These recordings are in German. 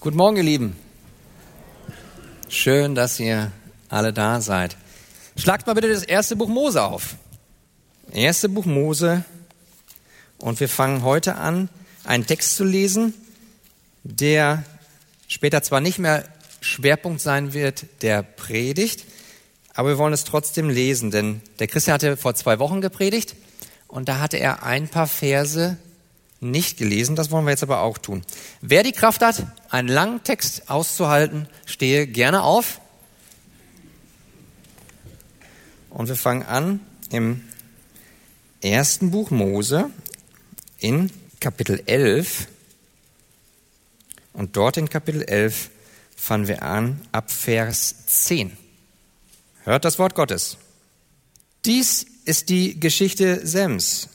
Guten Morgen, ihr Lieben. Schön, dass ihr alle da seid. Schlagt mal bitte das erste Buch Mose auf. Erste Buch Mose. Und wir fangen heute an, einen Text zu lesen, der später zwar nicht mehr Schwerpunkt sein wird der Predigt, aber wir wollen es trotzdem lesen, denn der Christian hatte vor zwei Wochen gepredigt und da hatte er ein paar Verse nicht gelesen. Das wollen wir jetzt aber auch tun. Wer die Kraft hat, einen langen Text auszuhalten, stehe gerne auf. Und wir fangen an im ersten Buch Mose in Kapitel 11. Und dort in Kapitel 11 fangen wir an ab Vers 10. Hört das Wort Gottes. Dies ist die Geschichte Sems.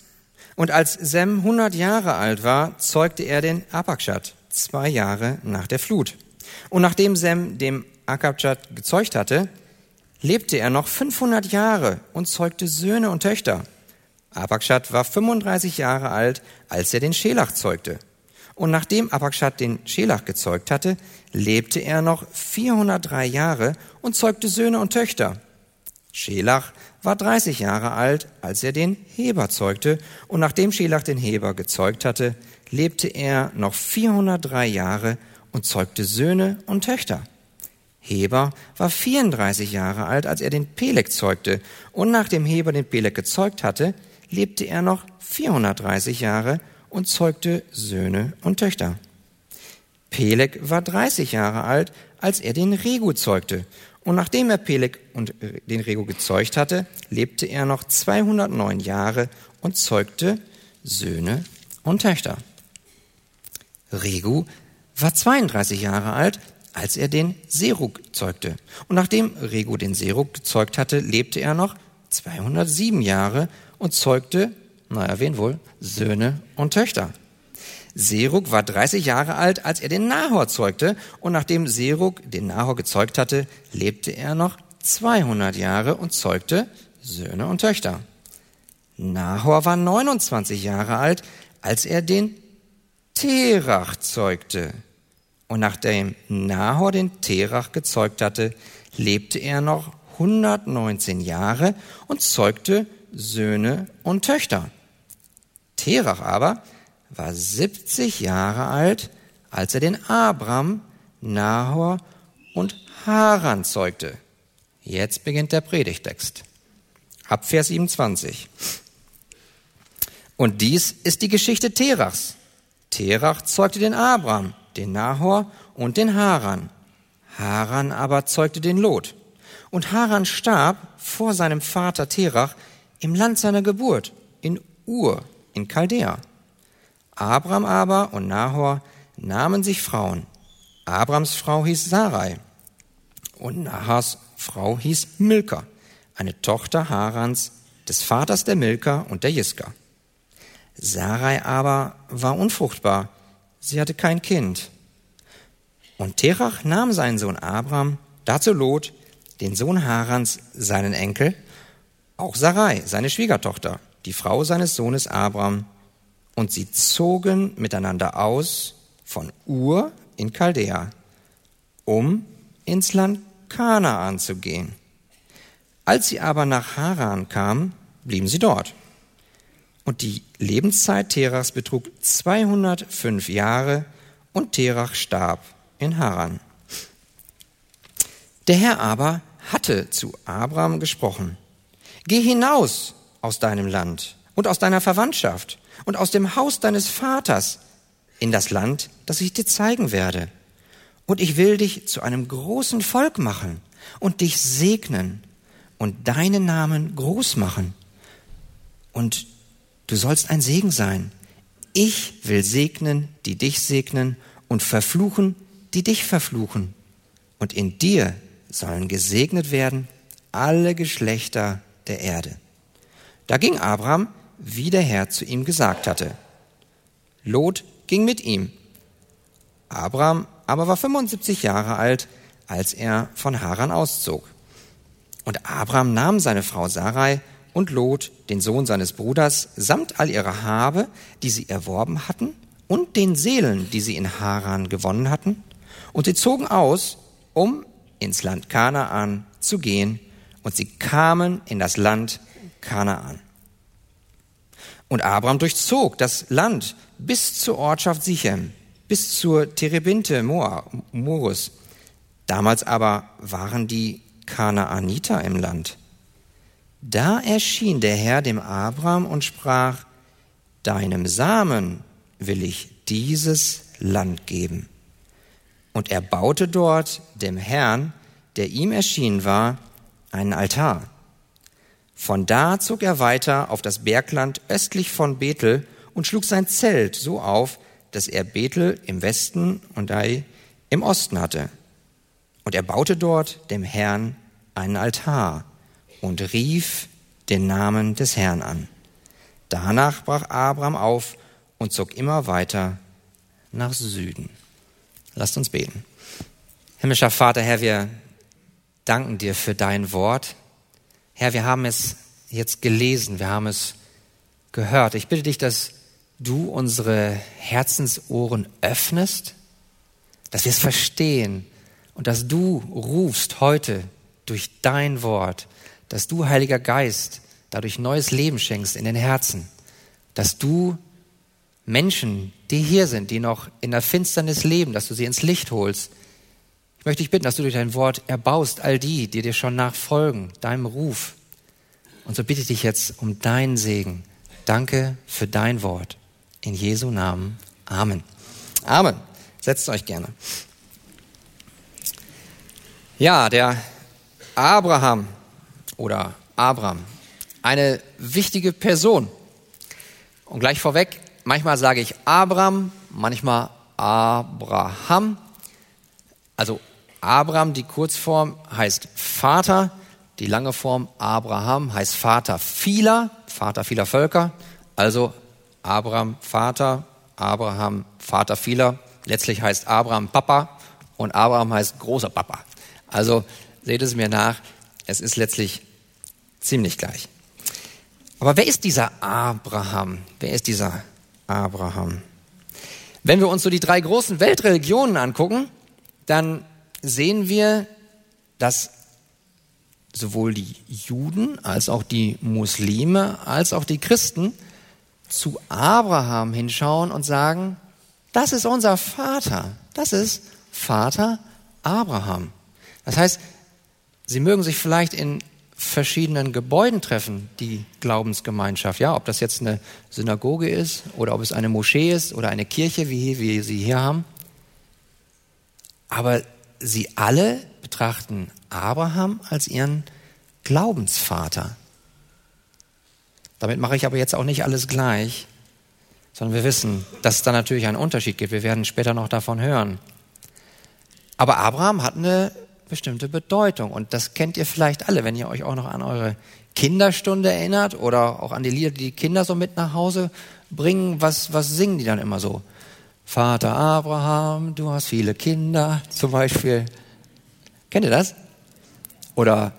Und als Sem 100 Jahre alt war, zeugte er den Apakshad, zwei Jahre nach der Flut. Und nachdem Sem dem Akabchat gezeugt hatte, lebte er noch 500 Jahre und zeugte Söhne und Töchter. Apakshad war 35 Jahre alt, als er den Schelach zeugte. Und nachdem Apakshad den Schelach gezeugt hatte, lebte er noch 403 Jahre und zeugte Söhne und Töchter. Schelach war 30 Jahre alt, als er den Heber zeugte, und nachdem Schelach den Heber gezeugt hatte, lebte er noch 403 Jahre und zeugte Söhne und Töchter. Heber war 34 Jahre alt, als er den Peleg zeugte, und nachdem Heber den Peleg gezeugt hatte, lebte er noch 430 Jahre und zeugte Söhne und Töchter. Peleg war 30 Jahre alt, als er den Regu zeugte, und nachdem er Peleg und äh, den Rego gezeugt hatte, lebte er noch 209 Jahre und zeugte Söhne und Töchter. Regu war 32 Jahre alt, als er den Serug zeugte. Und nachdem Regu den Serug gezeugt hatte, lebte er noch 207 Jahre und zeugte, naja, wen wohl, Söhne und Töchter. Serug war 30 Jahre alt, als er den Nahor zeugte, und nachdem Serug den Nahor gezeugt hatte, lebte er noch 200 Jahre und zeugte Söhne und Töchter. Nahor war 29 Jahre alt, als er den Terach zeugte. Und nachdem Nahor den Terach gezeugt hatte, lebte er noch 119 Jahre und zeugte Söhne und Töchter. Terach aber war 70 Jahre alt, als er den Abram, Nahor und Haran zeugte. Jetzt beginnt der Predigtext. Ab Vers 27. Und dies ist die Geschichte Terachs. Terach zeugte den Abram, den Nahor und den Haran. Haran aber zeugte den Lot. Und Haran starb vor seinem Vater Terach im Land seiner Geburt, in Ur, in Chaldea. Abram aber und Nahor nahmen sich Frauen. Abrams Frau hieß Sarai und Nahors Frau hieß Milka, eine Tochter Harans, des Vaters der Milka und der Jiska. Sarai aber war unfruchtbar, sie hatte kein Kind. Und Terach nahm seinen Sohn Abram, dazu Lot, den Sohn Harans, seinen Enkel, auch Sarai, seine Schwiegertochter, die Frau seines Sohnes Abram, und sie zogen miteinander aus von Ur in Chaldea, um ins Land Kanaan zu gehen. Als sie aber nach Haran kamen, blieben sie dort. Und die Lebenszeit Terachs betrug 205 Jahre und Terach starb in Haran. Der Herr aber hatte zu Abraham gesprochen, Geh hinaus aus deinem Land und aus deiner Verwandtschaft und aus dem Haus deines Vaters in das Land, das ich dir zeigen werde. Und ich will dich zu einem großen Volk machen und dich segnen und deinen Namen groß machen. Und du sollst ein Segen sein. Ich will segnen, die dich segnen und verfluchen, die dich verfluchen. Und in dir sollen gesegnet werden alle Geschlechter der Erde. Da ging Abraham wie der Herr zu ihm gesagt hatte. Lot ging mit ihm. Abraham aber war 75 Jahre alt, als er von Haran auszog. Und Abraham nahm seine Frau Sarai und Lot, den Sohn seines Bruders, samt all ihrer Habe, die sie erworben hatten, und den Seelen, die sie in Haran gewonnen hatten, Und sie zogen aus, um ins Land Kanaan zu gehen, und sie kamen in das Land Kanaan. Und Abraham durchzog das Land bis zur Ortschaft Sichem, bis zur Terebinte Morus. Damals aber waren die Kanaaniter im Land. Da erschien der Herr dem Abraham und sprach, Deinem Samen will ich dieses Land geben. Und er baute dort dem Herrn, der ihm erschienen war, einen Altar. Von da zog er weiter auf das Bergland östlich von Bethel und schlug sein Zelt so auf, dass er Bethel im Westen und Ai im Osten hatte. Und er baute dort dem Herrn einen Altar und rief den Namen des Herrn an. Danach brach Abraham auf und zog immer weiter nach Süden. Lasst uns beten. Himmlischer Vater, Herr, wir danken dir für dein Wort. Herr, wir haben es jetzt gelesen, wir haben es gehört. Ich bitte dich, dass du unsere Herzensohren öffnest, dass wir es verstehen und dass du rufst heute durch dein Wort, dass du, Heiliger Geist, dadurch neues Leben schenkst in den Herzen, dass du Menschen, die hier sind, die noch in der Finsternis leben, dass du sie ins Licht holst. Ich möchte dich bitten, dass du durch dein Wort erbaust all die, die dir schon nachfolgen, deinem Ruf. Und so bitte ich dich jetzt um deinen Segen. Danke für dein Wort. In Jesu Namen. Amen. Amen. Setzt euch gerne. Ja, der Abraham oder Abraham, eine wichtige Person. Und gleich vorweg, manchmal sage ich Abraham, manchmal Abraham. Also Abraham, die Kurzform heißt Vater, die lange Form Abraham heißt Vater vieler, Vater vieler Völker. Also Abraham Vater, Abraham Vater vieler. Letztlich heißt Abraham Papa und Abraham heißt großer Papa. Also seht es mir nach, es ist letztlich ziemlich gleich. Aber wer ist dieser Abraham? Wer ist dieser Abraham. Wenn wir uns so die drei großen Weltreligionen angucken, dann sehen wir, dass sowohl die Juden als auch die Muslime als auch die Christen zu Abraham hinschauen und sagen, das ist unser Vater, das ist Vater Abraham. Das heißt, sie mögen sich vielleicht in verschiedenen Gebäuden treffen, die Glaubensgemeinschaft. Ja, ob das jetzt eine Synagoge ist oder ob es eine Moschee ist oder eine Kirche, wie, wie sie hier haben. Aber sie alle betrachten Abraham als ihren Glaubensvater. Damit mache ich aber jetzt auch nicht alles gleich, sondern wir wissen, dass es da natürlich einen Unterschied gibt. Wir werden später noch davon hören. Aber Abraham hat eine bestimmte Bedeutung. Und das kennt ihr vielleicht alle, wenn ihr euch auch noch an eure Kinderstunde erinnert oder auch an die Lieder, die die Kinder so mit nach Hause bringen. Was, was singen die dann immer so? Vater Abraham, du hast viele Kinder, zum Beispiel. Kennt ihr das? Oder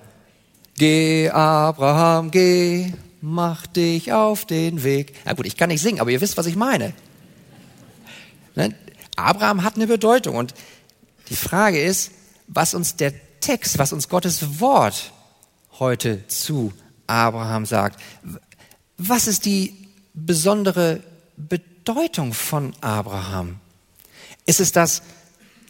Geh, Abraham, geh, mach dich auf den Weg. Na gut, ich kann nicht singen, aber ihr wisst, was ich meine. Ne? Abraham hat eine Bedeutung und die Frage ist, was uns der Text, was uns Gottes Wort heute zu Abraham sagt. Was ist die besondere Bedeutung von Abraham? Ist es das,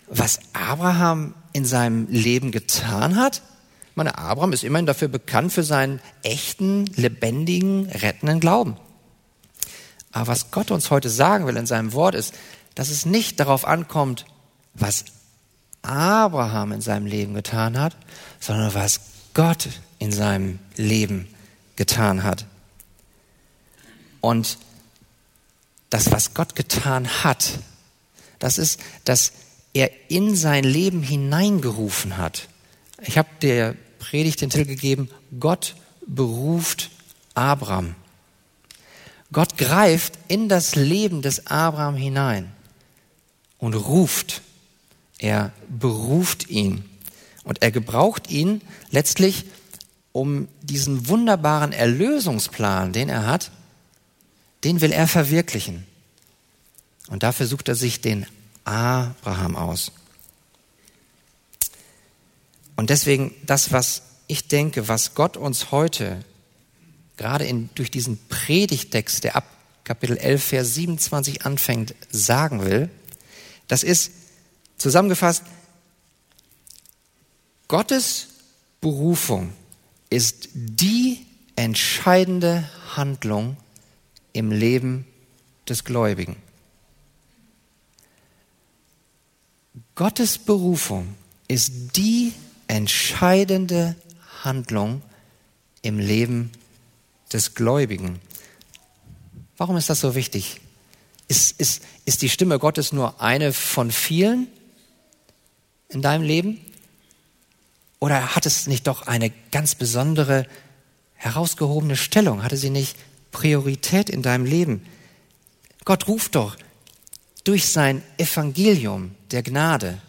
was Abraham in seinem Leben getan hat? Ich meine, Abraham ist immerhin dafür bekannt für seinen echten, lebendigen, rettenden Glauben. Aber was Gott uns heute sagen will in seinem Wort ist, dass es nicht darauf ankommt, was Abraham in seinem Leben getan hat, sondern was Gott in seinem Leben getan hat. Und das, was Gott getan hat, das ist, dass er in sein Leben hineingerufen hat. Ich habe der Predigt den Titel gegeben, Gott beruft Abraham. Gott greift in das Leben des Abraham hinein und ruft er beruft ihn und er gebraucht ihn letztlich, um diesen wunderbaren Erlösungsplan, den er hat, den will er verwirklichen. Und dafür sucht er sich den Abraham aus. Und deswegen das, was ich denke, was Gott uns heute gerade in, durch diesen Predigtext, der ab Kapitel 11, Vers 27 anfängt, sagen will, das ist zusammengefasst, Gottes Berufung ist die entscheidende Handlung im Leben des Gläubigen. Gottes Berufung ist die entscheidende Handlung im Leben des Gläubigen. Warum ist das so wichtig? Ist, ist, ist die Stimme Gottes nur eine von vielen in deinem Leben? Oder hat es nicht doch eine ganz besondere, herausgehobene Stellung? Hatte sie nicht Priorität in deinem Leben? Gott ruft doch durch sein Evangelium der Gnade,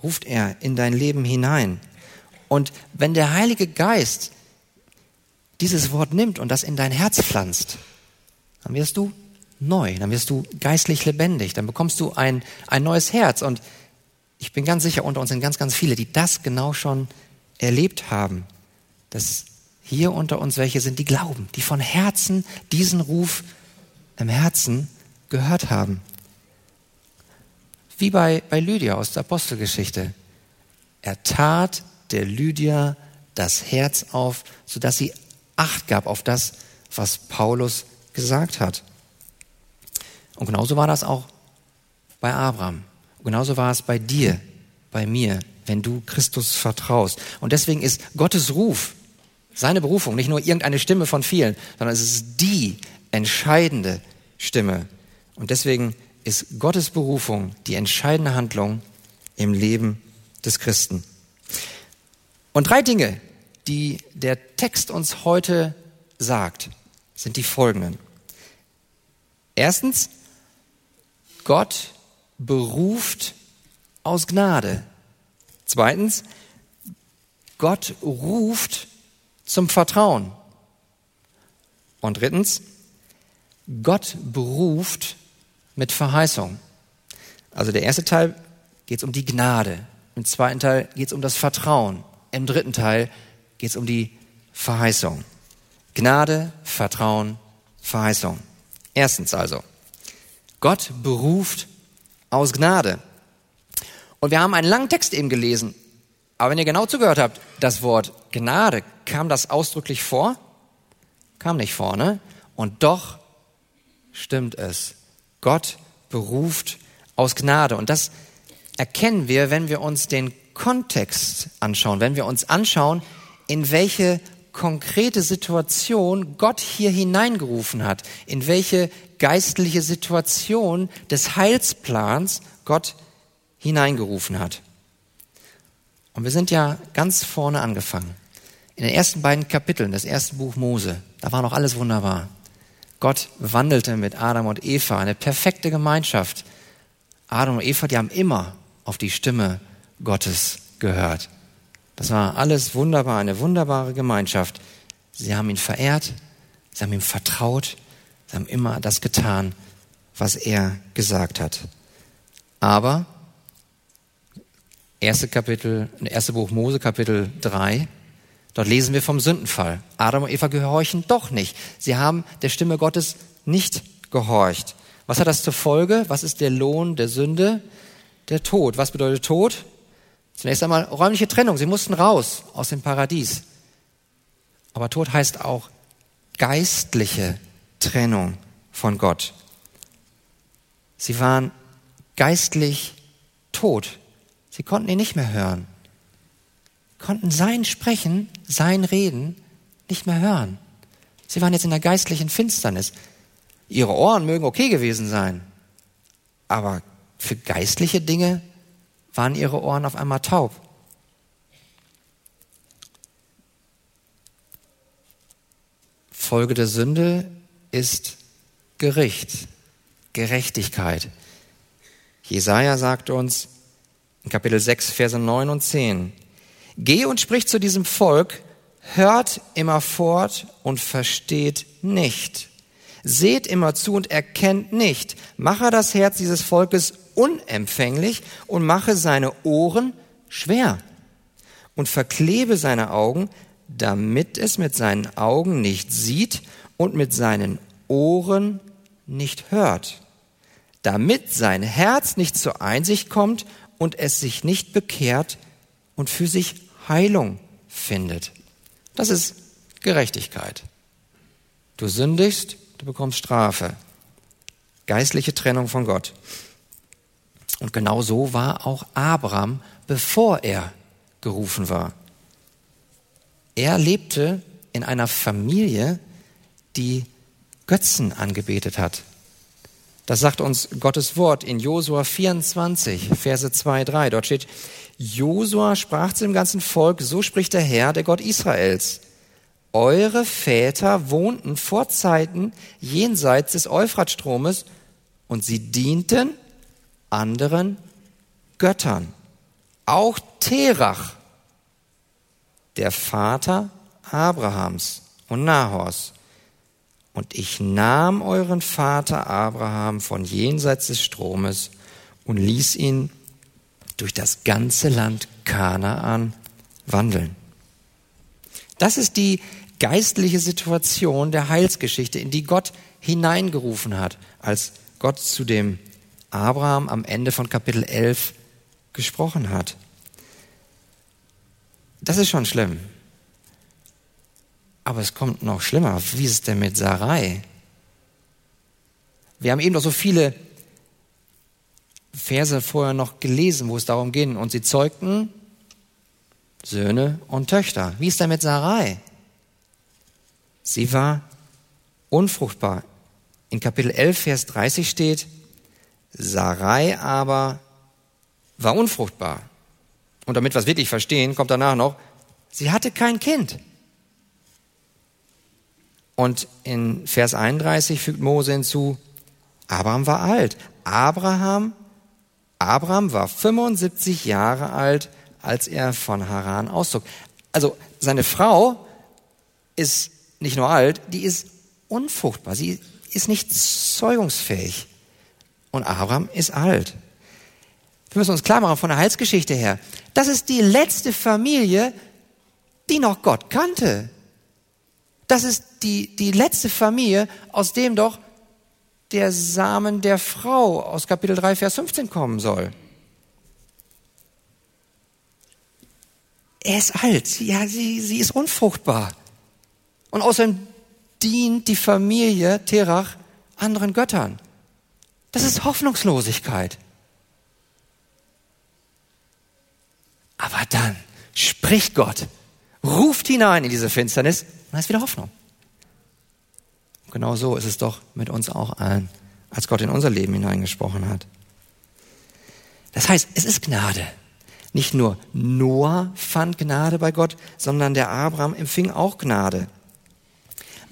ruft er in dein Leben hinein. Und wenn der Heilige Geist dieses Wort nimmt und das in dein Herz pflanzt, dann wirst du neu, dann wirst du geistlich lebendig, dann bekommst du ein, ein neues Herz. Und ich bin ganz sicher, unter uns sind ganz, ganz viele, die das genau schon erlebt haben, dass hier unter uns welche sind, die glauben, die von Herzen diesen Ruf im Herzen gehört haben. Wie bei, bei Lydia aus der Apostelgeschichte. Er tat der Lydia das Herz auf, sodass sie Acht gab auf das, was Paulus gesagt hat. Und genauso war das auch bei Abraham. Genauso war es bei dir, bei mir, wenn du Christus vertraust. Und deswegen ist Gottes Ruf, seine Berufung, nicht nur irgendeine Stimme von vielen, sondern es ist die entscheidende Stimme. Und deswegen ist Gottes Berufung die entscheidende Handlung im Leben des Christen. Und drei Dinge, die der Text uns heute sagt, sind die folgenden. Erstens, Gott beruft aus Gnade. Zweitens, Gott ruft zum Vertrauen. Und drittens, Gott beruft mit Verheißung. Also der erste Teil geht es um die Gnade. Im zweiten Teil geht es um das Vertrauen. Im dritten Teil geht es um die Verheißung. Gnade, Vertrauen, Verheißung. Erstens also, Gott beruft aus Gnade. Und wir haben einen langen Text eben gelesen. Aber wenn ihr genau zugehört habt, das Wort Gnade, kam das ausdrücklich vor? Kam nicht vor, ne? Und doch stimmt es. Gott beruft aus Gnade. Und das erkennen wir, wenn wir uns den Kontext anschauen, wenn wir uns anschauen, in welche konkrete Situation Gott hier hineingerufen hat, in welche geistliche Situation des Heilsplans Gott hineingerufen hat. Und wir sind ja ganz vorne angefangen. In den ersten beiden Kapiteln des ersten Buch Mose, da war noch alles wunderbar. Gott wandelte mit Adam und Eva, eine perfekte Gemeinschaft. Adam und Eva, die haben immer auf die Stimme Gottes gehört. Das war alles wunderbar, eine wunderbare Gemeinschaft. Sie haben ihn verehrt, sie haben ihm vertraut, sie haben immer das getan, was er gesagt hat. Aber erste Kapitel, erste Buch Mose, Kapitel 3, dort lesen wir vom Sündenfall. Adam und Eva gehorchen doch nicht. Sie haben der Stimme Gottes nicht gehorcht. Was hat das zur Folge? Was ist der Lohn der Sünde? Der Tod. Was bedeutet Tod? Zunächst einmal räumliche Trennung. Sie mussten raus aus dem Paradies. Aber Tod heißt auch geistliche Trennung von Gott. Sie waren geistlich tot. Sie konnten ihn nicht mehr hören, konnten sein Sprechen, sein Reden nicht mehr hören. Sie waren jetzt in der geistlichen Finsternis. Ihre Ohren mögen okay gewesen sein, aber für geistliche Dinge waren ihre Ohren auf einmal taub. Folge der Sünde ist Gericht, Gerechtigkeit. Jesaja sagt uns, Kapitel 6, Verse 9 und 10. Geh und sprich zu diesem Volk, hört immer fort und versteht nicht. Seht immer zu und erkennt nicht. Mache das Herz dieses Volkes unempfänglich und mache seine Ohren schwer. und verklebe seine Augen, damit es mit seinen Augen nicht sieht und mit seinen Ohren nicht hört, damit sein Herz nicht zur Einsicht kommt und es sich nicht bekehrt und für sich Heilung findet. Das ist Gerechtigkeit. Du sündigst, du bekommst Strafe. Geistliche Trennung von Gott. Und genau so war auch Abraham, bevor er gerufen war. Er lebte in einer Familie, die Götzen angebetet hat. Das sagt uns Gottes Wort in Josua 24, Verse 2, 3. Dort steht, Josua sprach zu dem ganzen Volk, so spricht der Herr, der Gott Israels. Eure Väter wohnten vor Zeiten jenseits des Euphratstromes und sie dienten anderen Göttern. Auch Terach, der Vater Abrahams und Nahors. Und ich nahm euren Vater Abraham von jenseits des Stromes und ließ ihn durch das ganze Land Kanaan wandeln. Das ist die geistliche Situation der Heilsgeschichte, in die Gott hineingerufen hat, als Gott zu dem Abraham am Ende von Kapitel 11 gesprochen hat. Das ist schon schlimm. Aber es kommt noch schlimmer. Wie ist es denn mit Sarai? Wir haben eben noch so viele Verse vorher noch gelesen, wo es darum ging. Und sie zeugten Söhne und Töchter. Wie ist denn mit Sarai? Sie war unfruchtbar. In Kapitel 11, Vers 30 steht, Sarai aber war unfruchtbar. Und damit wir es wirklich verstehen, kommt danach noch, sie hatte kein Kind. Und in Vers 31 fügt Mose hinzu, Abraham war alt. Abraham, Abraham war 75 Jahre alt, als er von Haran auszog. Also seine Frau ist nicht nur alt, die ist unfruchtbar. Sie ist nicht zeugungsfähig. Und Abraham ist alt. Wir müssen uns klar machen von der Heilsgeschichte her. Das ist die letzte Familie, die noch Gott kannte. Das ist die, die letzte Familie, aus dem doch der Samen der Frau aus Kapitel 3, Vers 15 kommen soll. Er ist alt, ja, sie, sie ist unfruchtbar. Und außerdem dient die Familie Terach anderen Göttern. Das ist Hoffnungslosigkeit. Aber dann spricht Gott, ruft hinein in diese Finsternis und dann ist wieder Hoffnung. Genau so ist es doch mit uns auch allen, als Gott in unser Leben hineingesprochen hat. Das heißt, es ist Gnade. Nicht nur Noah fand Gnade bei Gott, sondern der Abraham empfing auch Gnade.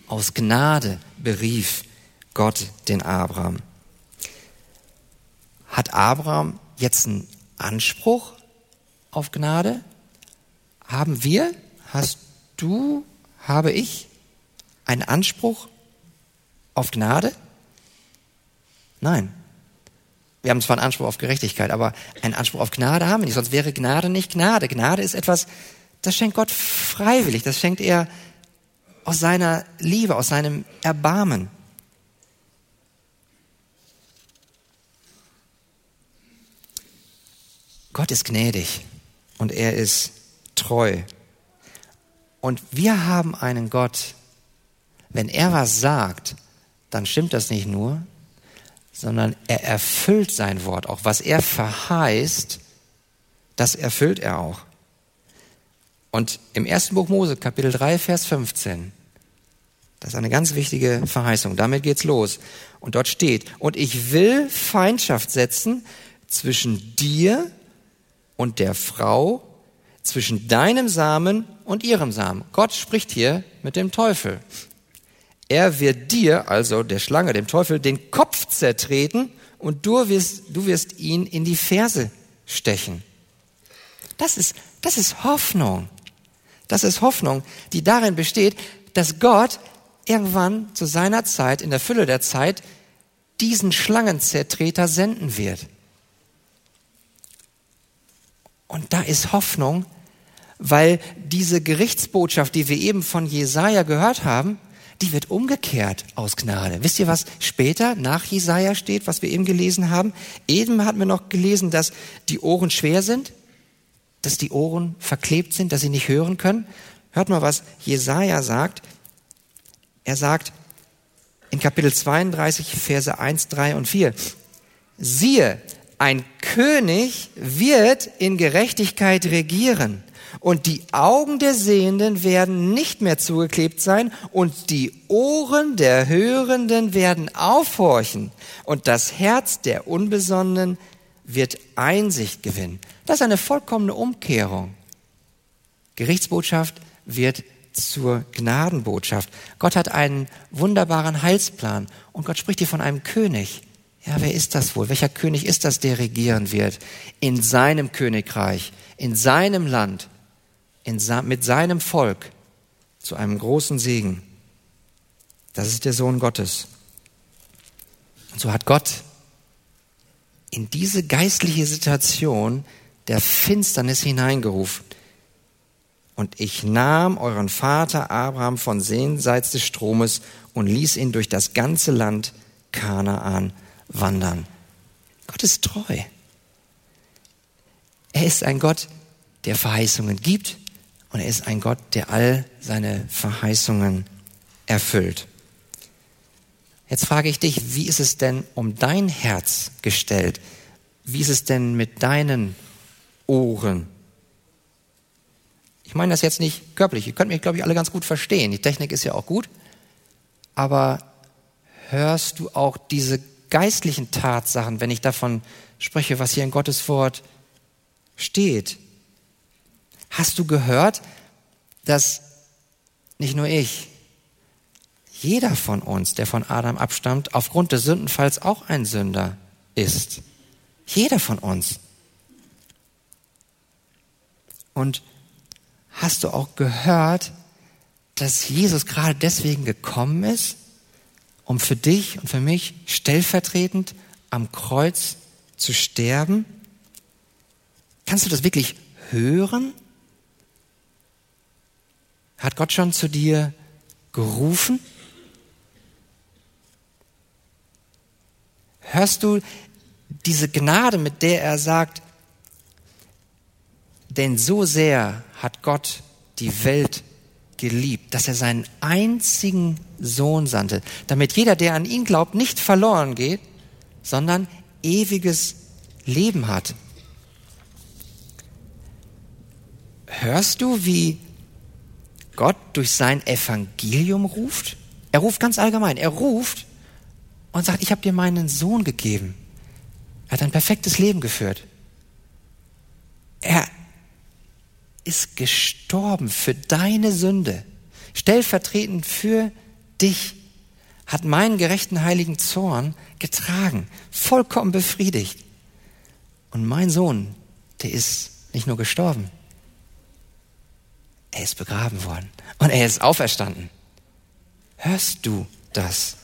Aus Gnade berief Gott den Abraham. Hat Abraham jetzt einen Anspruch auf Gnade? Haben wir, hast du, habe ich einen Anspruch auf Gnade? Nein. Wir haben zwar einen Anspruch auf Gerechtigkeit, aber einen Anspruch auf Gnade haben wir nicht, sonst wäre Gnade nicht Gnade. Gnade ist etwas, das schenkt Gott freiwillig, das schenkt er aus seiner Liebe, aus seinem Erbarmen. Gott ist gnädig und er ist treu. Und wir haben einen Gott, wenn er was sagt, dann stimmt das nicht nur, sondern er erfüllt sein Wort auch. Was er verheißt, das erfüllt er auch. Und im ersten Buch Mose, Kapitel 3, Vers 15, das ist eine ganz wichtige Verheißung. Damit geht's los. Und dort steht, und ich will Feindschaft setzen zwischen dir und der Frau, zwischen deinem Samen und ihrem Samen. Gott spricht hier mit dem Teufel. Er wird dir, also der Schlange, dem Teufel, den Kopf zertreten und du wirst, du wirst ihn in die Ferse stechen. Das ist, das ist Hoffnung. Das ist Hoffnung, die darin besteht, dass Gott irgendwann zu seiner Zeit, in der Fülle der Zeit, diesen Schlangenzertreter senden wird. Und da ist Hoffnung, weil diese Gerichtsbotschaft, die wir eben von Jesaja gehört haben, die wird umgekehrt aus Gnade. Wisst ihr, was später nach Jesaja steht, was wir eben gelesen haben? Eben hatten wir noch gelesen, dass die Ohren schwer sind, dass die Ohren verklebt sind, dass sie nicht hören können. Hört mal, was Jesaja sagt. Er sagt in Kapitel 32, Verse 1, 3 und 4. Siehe, ein König wird in Gerechtigkeit regieren und die Augen der Sehenden werden nicht mehr zugeklebt sein und die Ohren der Hörenden werden aufhorchen und das Herz der Unbesonnenen wird Einsicht gewinnen. Das ist eine vollkommene Umkehrung. Gerichtsbotschaft wird zur Gnadenbotschaft. Gott hat einen wunderbaren Heilsplan und Gott spricht hier von einem König. Ja, wer ist das wohl? Welcher König ist das, der regieren wird? In seinem Königreich, in seinem Land, in, mit seinem Volk zu einem großen Segen. Das ist der Sohn Gottes. Und so hat Gott in diese geistliche Situation der Finsternis hineingerufen. Und ich nahm euren Vater Abraham von jenseits des Stromes und ließ ihn durch das ganze Land Kanaan wandern. Gott ist treu. Er ist ein Gott, der Verheißungen gibt und er ist ein Gott, der all seine Verheißungen erfüllt. Jetzt frage ich dich, wie ist es denn um dein Herz gestellt? Wie ist es denn mit deinen Ohren? Ich meine das jetzt nicht körperlich. Ihr könnt mich, glaube ich, alle ganz gut verstehen. Die Technik ist ja auch gut. Aber hörst du auch diese geistlichen Tatsachen, wenn ich davon spreche, was hier in Gottes Wort steht? Hast du gehört, dass nicht nur ich, jeder von uns, der von Adam abstammt, aufgrund des Sündenfalls auch ein Sünder ist? Jeder von uns. Und hast du auch gehört, dass Jesus gerade deswegen gekommen ist, um für dich und für mich stellvertretend am Kreuz zu sterben? Kannst du das wirklich hören? Hat Gott schon zu dir gerufen? Hörst du diese Gnade, mit der er sagt, denn so sehr hat Gott die Welt geliebt, dass er seinen einzigen Sohn sandte, damit jeder, der an ihn glaubt, nicht verloren geht, sondern ewiges Leben hat. Hörst du, wie Gott durch sein Evangelium ruft? Er ruft ganz allgemein. Er ruft und sagt, ich habe dir meinen Sohn gegeben. Er hat ein perfektes Leben geführt. Er ist gestorben für deine Sünde, stellvertretend für dich, hat meinen gerechten heiligen Zorn getragen, vollkommen befriedigt. Und mein Sohn, der ist nicht nur gestorben, er ist begraben worden und er ist auferstanden. Hörst du das?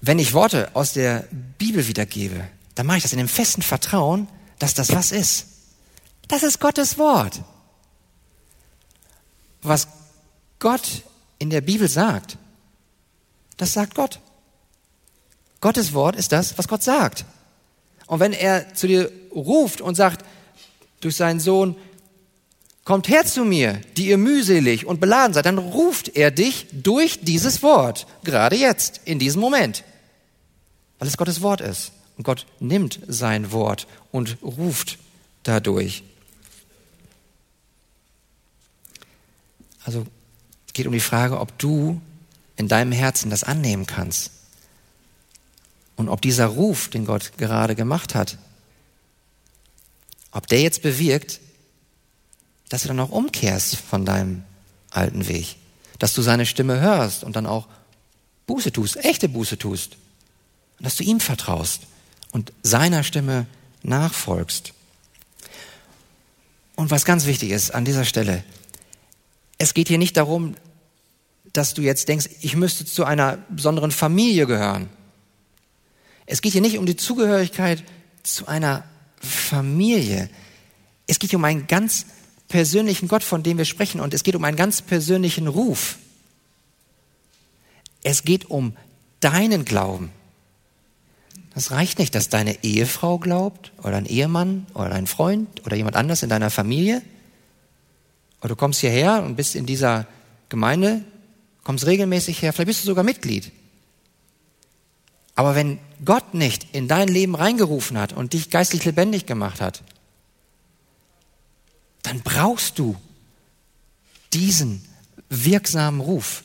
Wenn ich Worte aus der Bibel wiedergebe, dann mache ich das in dem festen Vertrauen, dass das was ist. Das ist Gottes Wort. Was Gott in der Bibel sagt, das sagt Gott. Gottes Wort ist das, was Gott sagt. Und wenn er zu dir ruft und sagt, durch seinen Sohn, kommt her zu mir, die ihr mühselig und beladen seid, dann ruft er dich durch dieses Wort, gerade jetzt, in diesem Moment, weil es Gottes Wort ist. Und Gott nimmt sein Wort und ruft dadurch. Also es geht um die Frage, ob du in deinem Herzen das annehmen kannst. Und ob dieser Ruf, den Gott gerade gemacht hat, ob der jetzt bewirkt, dass du dann auch umkehrst von deinem alten Weg. Dass du seine Stimme hörst und dann auch Buße tust, echte Buße tust. Und dass du ihm vertraust und seiner Stimme nachfolgst. Und was ganz wichtig ist an dieser Stelle, es geht hier nicht darum, dass du jetzt denkst, ich müsste zu einer besonderen Familie gehören. Es geht hier nicht um die Zugehörigkeit zu einer Familie. Es geht um einen ganz persönlichen Gott, von dem wir sprechen, und es geht um einen ganz persönlichen Ruf. Es geht um deinen Glauben. Das reicht nicht, dass deine Ehefrau glaubt oder ein Ehemann oder ein Freund oder jemand anders in deiner Familie. Oder du kommst hierher und bist in dieser Gemeinde, kommst regelmäßig her, vielleicht bist du sogar Mitglied. Aber wenn Gott nicht in dein Leben reingerufen hat und dich geistlich lebendig gemacht hat, dann brauchst du diesen wirksamen Ruf.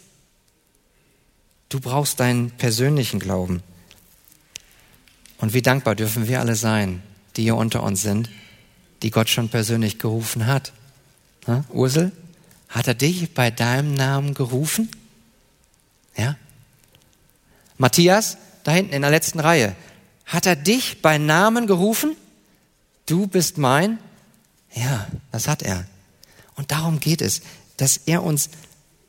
Du brauchst deinen persönlichen Glauben. Und wie dankbar dürfen wir alle sein, die hier unter uns sind, die Gott schon persönlich gerufen hat. Ha? Ursel, hat er dich bei deinem Namen gerufen? Ja? Matthias, da hinten in der letzten Reihe, hat er dich bei Namen gerufen? Du bist mein? Ja, das hat er. Und darum geht es, dass er uns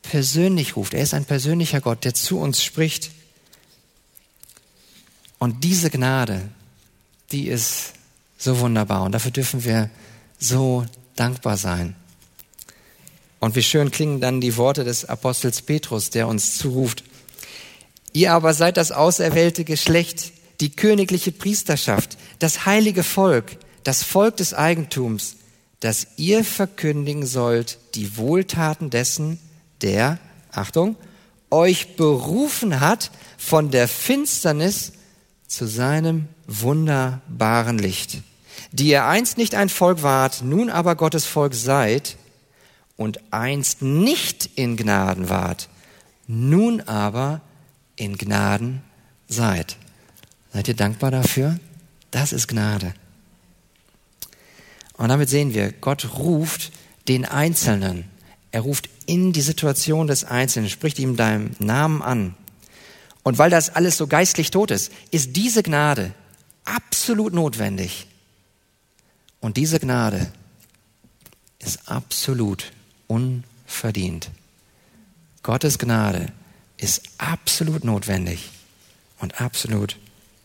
persönlich ruft. Er ist ein persönlicher Gott, der zu uns spricht. Und diese Gnade, die ist so wunderbar. Und dafür dürfen wir so dankbar sein. Und wie schön klingen dann die Worte des Apostels Petrus, der uns zuruft. Ihr aber seid das auserwählte Geschlecht, die königliche Priesterschaft, das heilige Volk, das Volk des Eigentums, dass ihr verkündigen sollt die Wohltaten dessen, der, Achtung, euch berufen hat von der Finsternis zu seinem wunderbaren Licht, die ihr einst nicht ein Volk wart, nun aber Gottes Volk seid und einst nicht in Gnaden wart, nun aber in Gnaden seid. Seid ihr dankbar dafür? Das ist Gnade. Und damit sehen wir, Gott ruft den Einzelnen. Er ruft in die Situation des Einzelnen, spricht ihm deinem Namen an. Und weil das alles so geistlich tot ist, ist diese Gnade absolut notwendig. Und diese Gnade ist absolut unverdient. Gottes Gnade ist absolut notwendig und absolut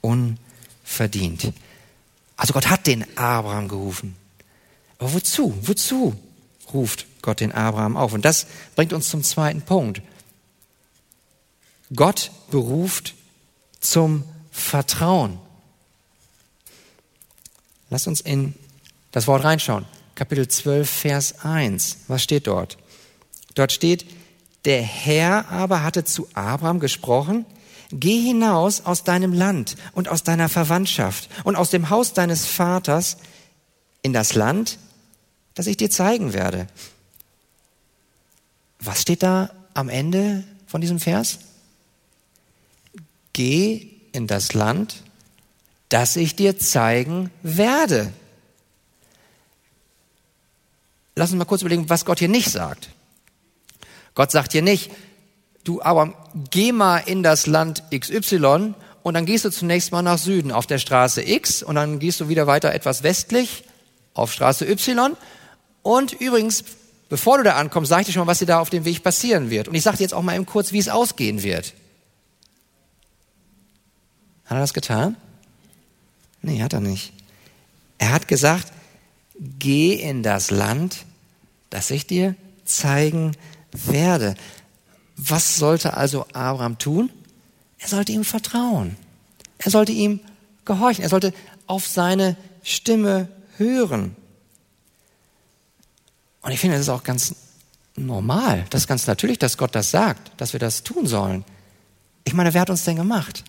unverdient. Also Gott hat den Abraham gerufen. Aber wozu? Wozu ruft Gott den Abraham auf? Und das bringt uns zum zweiten Punkt. Gott beruft zum Vertrauen. Lass uns in das Wort reinschauen. Kapitel 12, Vers 1. Was steht dort? Dort steht, der Herr aber hatte zu Abraham gesprochen, geh hinaus aus deinem Land und aus deiner Verwandtschaft und aus dem Haus deines Vaters in das Land, das ich dir zeigen werde. Was steht da am Ende von diesem Vers? Geh in das Land, das ich dir zeigen werde. Lass uns mal kurz überlegen, was Gott hier nicht sagt. Gott sagt hier nicht, du aber geh mal in das Land XY und dann gehst du zunächst mal nach Süden auf der Straße X und dann gehst du wieder weiter etwas westlich auf Straße Y und übrigens, bevor du da ankommst, sag ich dir schon mal, was dir da auf dem Weg passieren wird. Und ich sage dir jetzt auch mal eben kurz, wie es ausgehen wird. Hat er das getan? Nee, hat er nicht. Er hat gesagt, geh in das Land, das ich dir zeigen werde. Was sollte also Abraham tun? Er sollte ihm vertrauen. Er sollte ihm gehorchen. Er sollte auf seine Stimme hören. Und ich finde, das ist auch ganz normal, das ist ganz natürlich, dass Gott das sagt, dass wir das tun sollen. Ich meine, wer hat uns denn gemacht?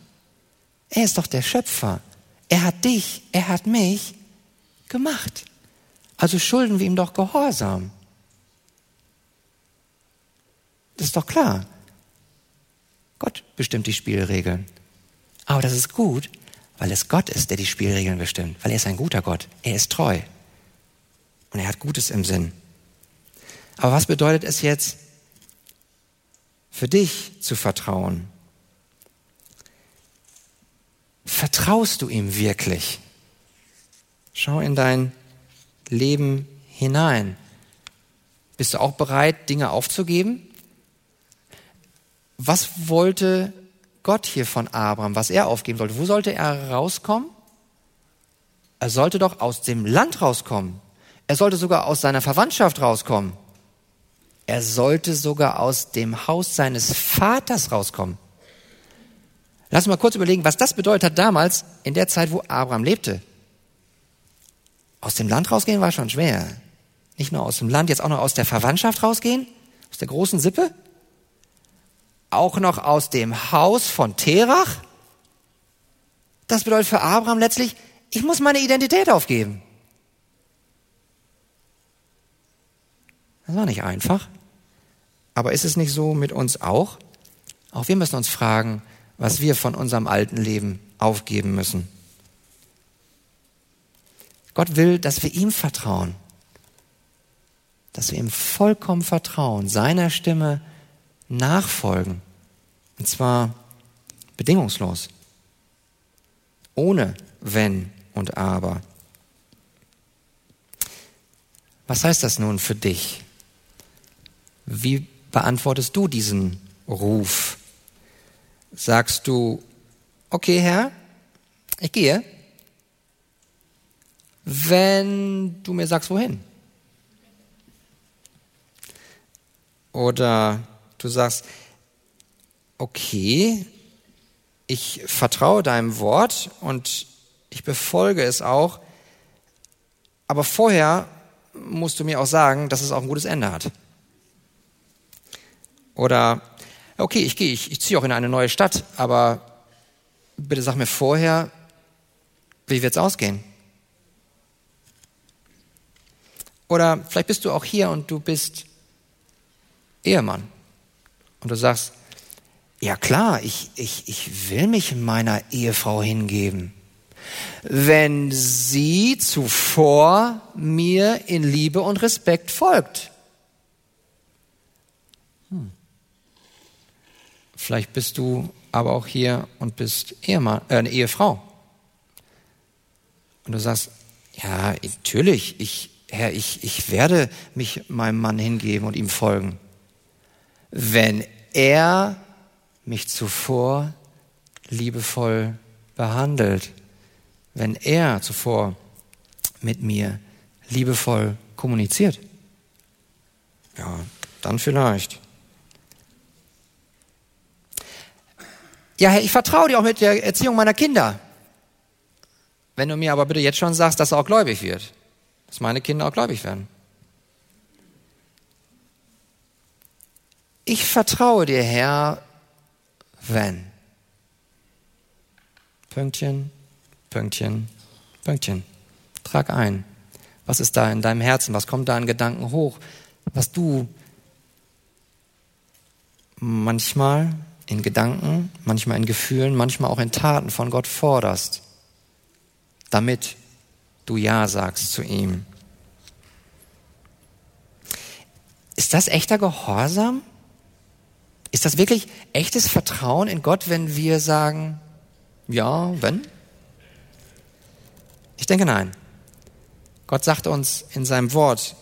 Er ist doch der Schöpfer. Er hat dich, er hat mich gemacht. Also schulden wir ihm doch Gehorsam. Das ist doch klar. Gott bestimmt die Spielregeln. Aber das ist gut, weil es Gott ist, der die Spielregeln bestimmt, weil er ist ein guter Gott. Er ist treu. Und er hat Gutes im Sinn. Aber was bedeutet es jetzt für dich zu vertrauen? Vertraust du ihm wirklich? Schau in dein Leben hinein. Bist du auch bereit, Dinge aufzugeben? Was wollte Gott hier von Abraham, was er aufgeben sollte? Wo sollte er rauskommen? er sollte doch aus dem Land rauskommen. Er sollte sogar aus seiner Verwandtschaft rauskommen. Er sollte sogar aus dem Haus seines Vaters rauskommen. Lass uns mal kurz überlegen, was das bedeutet hat damals in der Zeit, wo Abraham lebte. Aus dem Land rausgehen war schon schwer. Nicht nur aus dem Land, jetzt auch noch aus der Verwandtschaft rausgehen, aus der großen Sippe. Auch noch aus dem Haus von Terach. Das bedeutet für Abraham letztlich, ich muss meine Identität aufgeben. Das war nicht einfach. Aber ist es nicht so mit uns auch? Auch wir müssen uns fragen, was wir von unserem alten Leben aufgeben müssen. Gott will, dass wir ihm vertrauen, dass wir ihm vollkommen vertrauen, seiner Stimme nachfolgen. Und zwar bedingungslos, ohne wenn und aber. Was heißt das nun für dich? Wie beantwortest du diesen Ruf? Sagst du, okay Herr, ich gehe, wenn du mir sagst, wohin? Oder du sagst, okay, ich vertraue deinem Wort und ich befolge es auch, aber vorher musst du mir auch sagen, dass es auch ein gutes Ende hat. Oder, okay, ich gehe, ich, ich ziehe auch in eine neue Stadt, aber bitte sag mir vorher, wie wird's ausgehen? Oder vielleicht bist du auch hier und du bist Ehemann. Und du sagst, ja klar, ich, ich, ich will mich meiner Ehefrau hingeben. Wenn sie zuvor mir in Liebe und Respekt folgt. Hm. Vielleicht bist du aber auch hier und bist Ehemann, äh, eine Ehefrau. Und du sagst, ja, natürlich, ich, Herr, ich, ich werde mich meinem Mann hingeben und ihm folgen. Wenn er mich zuvor liebevoll behandelt, wenn er zuvor mit mir liebevoll kommuniziert. Ja, dann vielleicht. Ja, ich vertraue dir auch mit der Erziehung meiner Kinder. Wenn du mir aber bitte jetzt schon sagst, dass er auch gläubig wird, dass meine Kinder auch gläubig werden. Ich vertraue dir, Herr, wenn. Pünktchen, Pünktchen, Pünktchen. Trag ein. Was ist da in deinem Herzen? Was kommt da in Gedanken hoch? Was du manchmal in Gedanken, manchmal in Gefühlen, manchmal auch in Taten von Gott forderst, damit du Ja sagst zu ihm. Ist das echter Gehorsam? Ist das wirklich echtes Vertrauen in Gott, wenn wir sagen, ja, wenn? Ich denke nein. Gott sagt uns in seinem Wort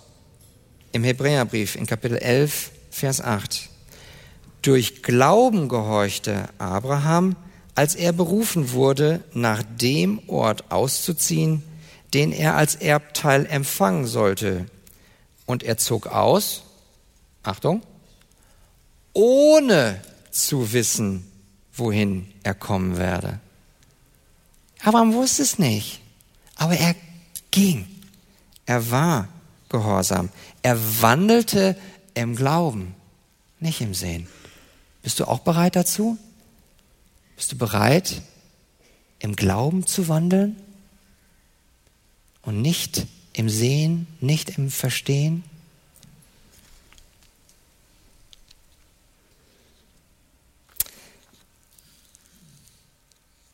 im Hebräerbrief in Kapitel 11, Vers 8, durch Glauben gehorchte Abraham, als er berufen wurde, nach dem Ort auszuziehen, den er als Erbteil empfangen sollte. Und er zog aus, Achtung, ohne zu wissen, wohin er kommen werde. Abraham wusste es nicht, aber er ging. Er war gehorsam. Er wandelte im Glauben, nicht im Sehen. Bist du auch bereit dazu? Bist du bereit, im Glauben zu wandeln und nicht im Sehen, nicht im Verstehen?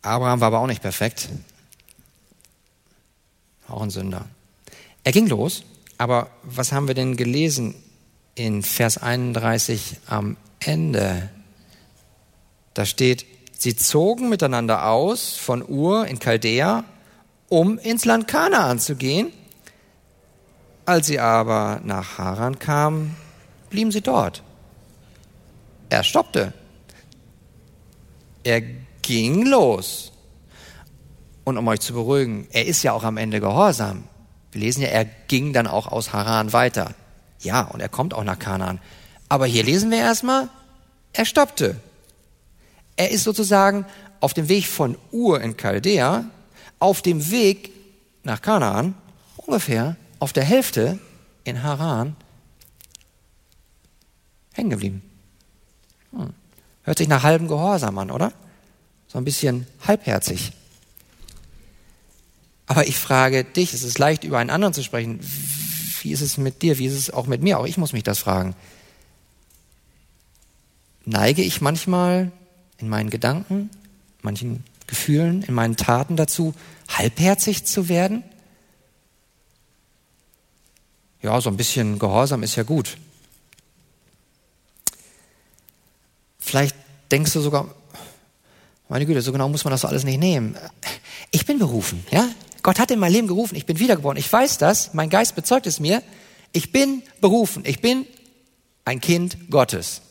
Abraham war aber auch nicht perfekt. Auch ein Sünder. Er ging los, aber was haben wir denn gelesen in Vers 31 am Ende? Da steht, sie zogen miteinander aus von Ur in Chaldea, um ins Land Kanaan zu gehen. Als sie aber nach Haran kamen, blieben sie dort. Er stoppte. Er ging los. Und um euch zu beruhigen, er ist ja auch am Ende gehorsam. Wir lesen ja, er ging dann auch aus Haran weiter. Ja, und er kommt auch nach Kanaan. Aber hier lesen wir erstmal, er stoppte. Er ist sozusagen auf dem Weg von Ur in Chaldea, auf dem Weg nach Kanaan, ungefähr auf der Hälfte in Haran, hängen geblieben. Hm. Hört sich nach halbem Gehorsam an, oder? So ein bisschen halbherzig. Aber ich frage dich, es ist leicht, über einen anderen zu sprechen. Wie ist es mit dir? Wie ist es auch mit mir? Auch ich muss mich das fragen. Neige ich manchmal in meinen Gedanken, manchen Gefühlen, in meinen Taten dazu, halbherzig zu werden? Ja, so ein bisschen Gehorsam ist ja gut. Vielleicht denkst du sogar, meine Güte, so genau muss man das alles nicht nehmen. Ich bin berufen, ja? Gott hat in mein Leben gerufen, ich bin wiedergeboren. Ich weiß das, mein Geist bezeugt es mir. Ich bin berufen, ich bin ein Kind Gottes.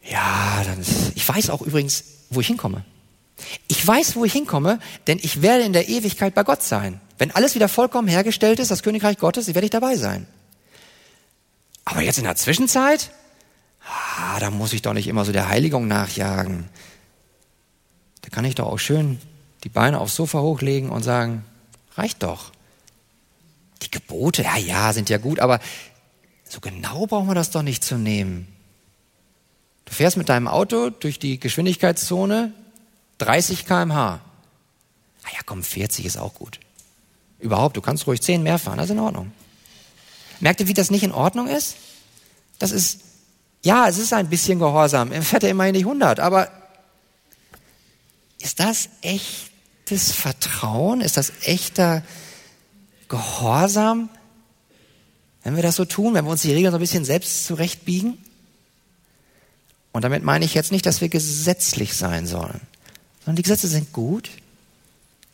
Ja, dann, ich weiß auch übrigens, wo ich hinkomme. Ich weiß, wo ich hinkomme, denn ich werde in der Ewigkeit bei Gott sein. Wenn alles wieder vollkommen hergestellt ist, das Königreich Gottes, werde ich dabei sein. Aber jetzt in der Zwischenzeit, ah, da muss ich doch nicht immer so der Heiligung nachjagen. Da kann ich doch auch schön die Beine aufs Sofa hochlegen und sagen, reicht doch. Die Gebote, ja, ja, sind ja gut, aber so genau brauchen wir das doch nicht zu nehmen. Du fährst mit deinem Auto durch die Geschwindigkeitszone 30 km/h. Ah ja, komm, 40 ist auch gut. Überhaupt, du kannst ruhig 10 mehr fahren, das ist in Ordnung. Merkt ihr, wie das nicht in Ordnung ist? Das ist, ja, es ist ein bisschen Gehorsam. Er fährt ja immerhin nicht 100, aber ist das echtes Vertrauen? Ist das echter Gehorsam? Wenn wir das so tun, wenn wir uns die Regeln so ein bisschen selbst zurechtbiegen? Und damit meine ich jetzt nicht, dass wir gesetzlich sein sollen, sondern die Gesetze sind gut,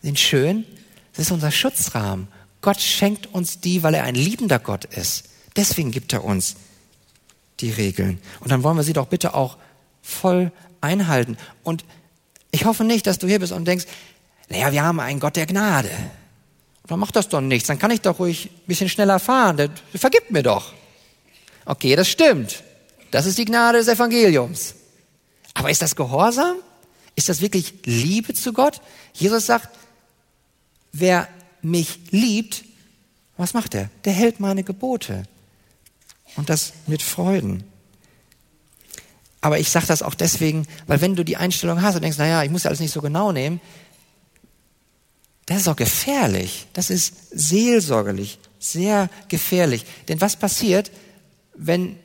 sind schön, das ist unser Schutzrahmen. Gott schenkt uns die, weil er ein liebender Gott ist. Deswegen gibt er uns die Regeln. Und dann wollen wir sie doch bitte auch voll einhalten. Und ich hoffe nicht, dass du hier bist und denkst, naja, wir haben einen Gott der Gnade. Dann macht das doch nichts. Dann kann ich doch ruhig ein bisschen schneller fahren. Der vergibt mir doch. Okay, das stimmt. Das ist die Gnade des Evangeliums. Aber ist das Gehorsam? Ist das wirklich Liebe zu Gott? Jesus sagt, wer mich liebt, was macht er? Der hält meine Gebote. Und das mit Freuden. Aber ich sage das auch deswegen, weil wenn du die Einstellung hast und denkst, naja, ich muss ja alles nicht so genau nehmen, das ist auch gefährlich. Das ist seelsorgerlich, sehr gefährlich. Denn was passiert, wenn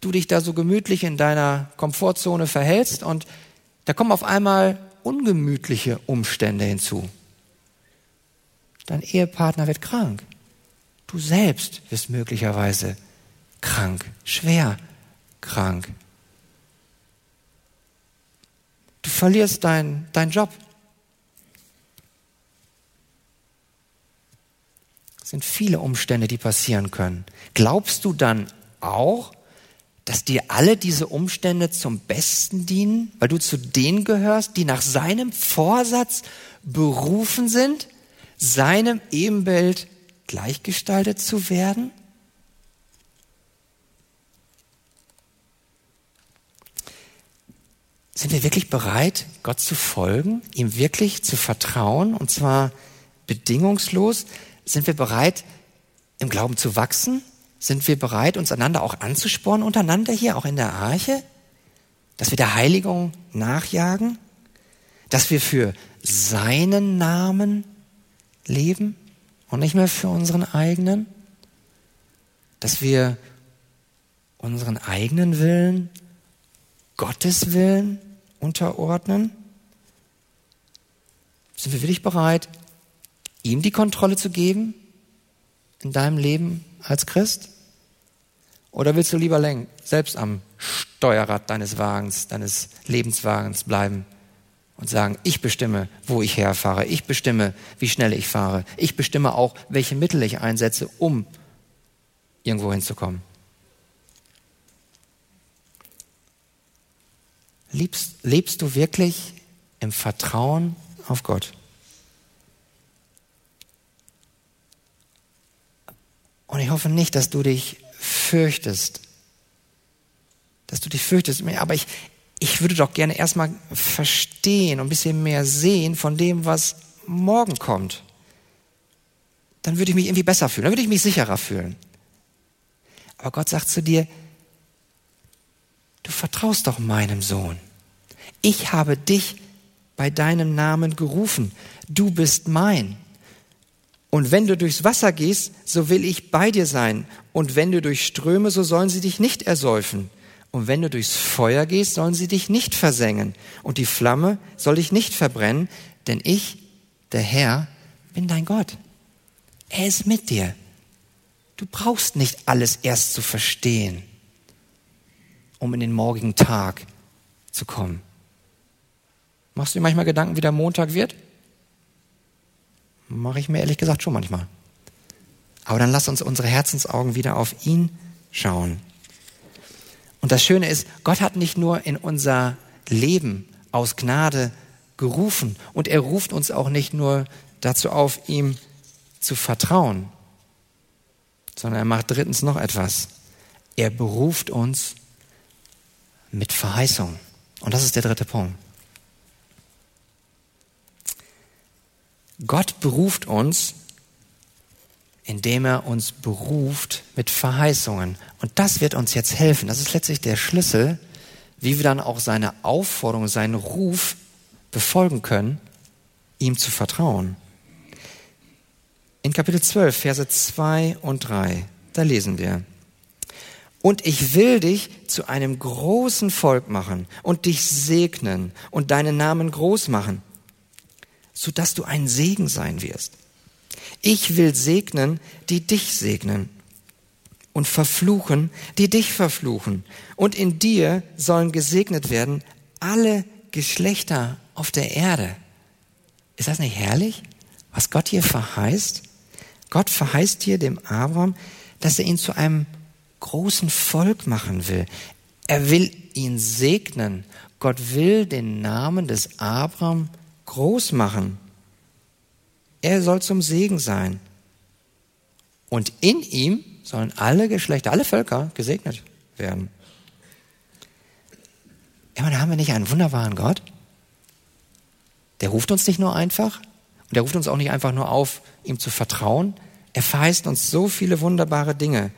du dich da so gemütlich in deiner Komfortzone verhältst und da kommen auf einmal ungemütliche Umstände hinzu. Dein Ehepartner wird krank. Du selbst wirst möglicherweise krank, schwer krank. Du verlierst deinen dein Job. Sind viele Umstände, die passieren können. Glaubst du dann auch, dass dir alle diese Umstände zum Besten dienen, weil du zu denen gehörst, die nach seinem Vorsatz berufen sind, seinem Ebenbild gleichgestaltet zu werden? Sind wir wirklich bereit, Gott zu folgen, ihm wirklich zu vertrauen, und zwar bedingungslos? Sind wir bereit, im Glauben zu wachsen? Sind wir bereit, uns einander auch anzuspornen, untereinander hier, auch in der Arche? Dass wir der Heiligung nachjagen? Dass wir für seinen Namen leben und nicht mehr für unseren eigenen? Dass wir unseren eigenen Willen Gottes Willen unterordnen? Sind wir wirklich bereit, ihm die Kontrolle zu geben in deinem Leben als Christ? Oder willst du lieber selbst am Steuerrad deines Wagens, deines Lebenswagens bleiben und sagen, ich bestimme, wo ich herfahre, ich bestimme, wie schnell ich fahre, ich bestimme auch, welche Mittel ich einsetze, um irgendwo hinzukommen? Lebst, lebst du wirklich im Vertrauen auf Gott. Und ich hoffe nicht, dass du dich fürchtest. Dass du dich fürchtest. Aber ich, ich würde doch gerne erstmal verstehen und ein bisschen mehr sehen von dem, was morgen kommt. Dann würde ich mich irgendwie besser fühlen, dann würde ich mich sicherer fühlen. Aber Gott sagt zu dir, du vertraust doch meinem Sohn. Ich habe dich bei deinem Namen gerufen. Du bist mein. Und wenn du durchs Wasser gehst, so will ich bei dir sein. Und wenn du durch Ströme, so sollen sie dich nicht ersäufen. Und wenn du durchs Feuer gehst, sollen sie dich nicht versengen. Und die Flamme soll dich nicht verbrennen, denn ich, der Herr, bin dein Gott. Er ist mit dir. Du brauchst nicht alles erst zu verstehen, um in den morgigen Tag zu kommen. Machst du dir manchmal Gedanken, wie der Montag wird? Mache ich mir ehrlich gesagt schon manchmal. Aber dann lass uns unsere Herzensaugen wieder auf ihn schauen. Und das Schöne ist, Gott hat nicht nur in unser Leben aus Gnade gerufen und er ruft uns auch nicht nur dazu auf, ihm zu vertrauen, sondern er macht drittens noch etwas. Er beruft uns mit Verheißung. Und das ist der dritte Punkt. Gott beruft uns indem er uns beruft mit Verheißungen. Und das wird uns jetzt helfen. Das ist letztlich der Schlüssel, wie wir dann auch seine Aufforderung, seinen Ruf befolgen können, ihm zu vertrauen. In Kapitel 12, Verse 2 und 3, da lesen wir, und ich will dich zu einem großen Volk machen und dich segnen und deinen Namen groß machen, sodass du ein Segen sein wirst. Ich will segnen, die dich segnen und verfluchen, die dich verfluchen. Und in dir sollen gesegnet werden alle Geschlechter auf der Erde. Ist das nicht herrlich, was Gott hier verheißt? Gott verheißt hier dem Abraham, dass er ihn zu einem großen Volk machen will. Er will ihn segnen. Gott will den Namen des Abraham groß machen. Er soll zum Segen sein. Und in ihm sollen alle Geschlechter, alle Völker gesegnet werden. Meine, haben wir nicht einen wunderbaren Gott? Der ruft uns nicht nur einfach und der ruft uns auch nicht einfach nur auf, ihm zu vertrauen. Er verheißt uns so viele wunderbare Dinge.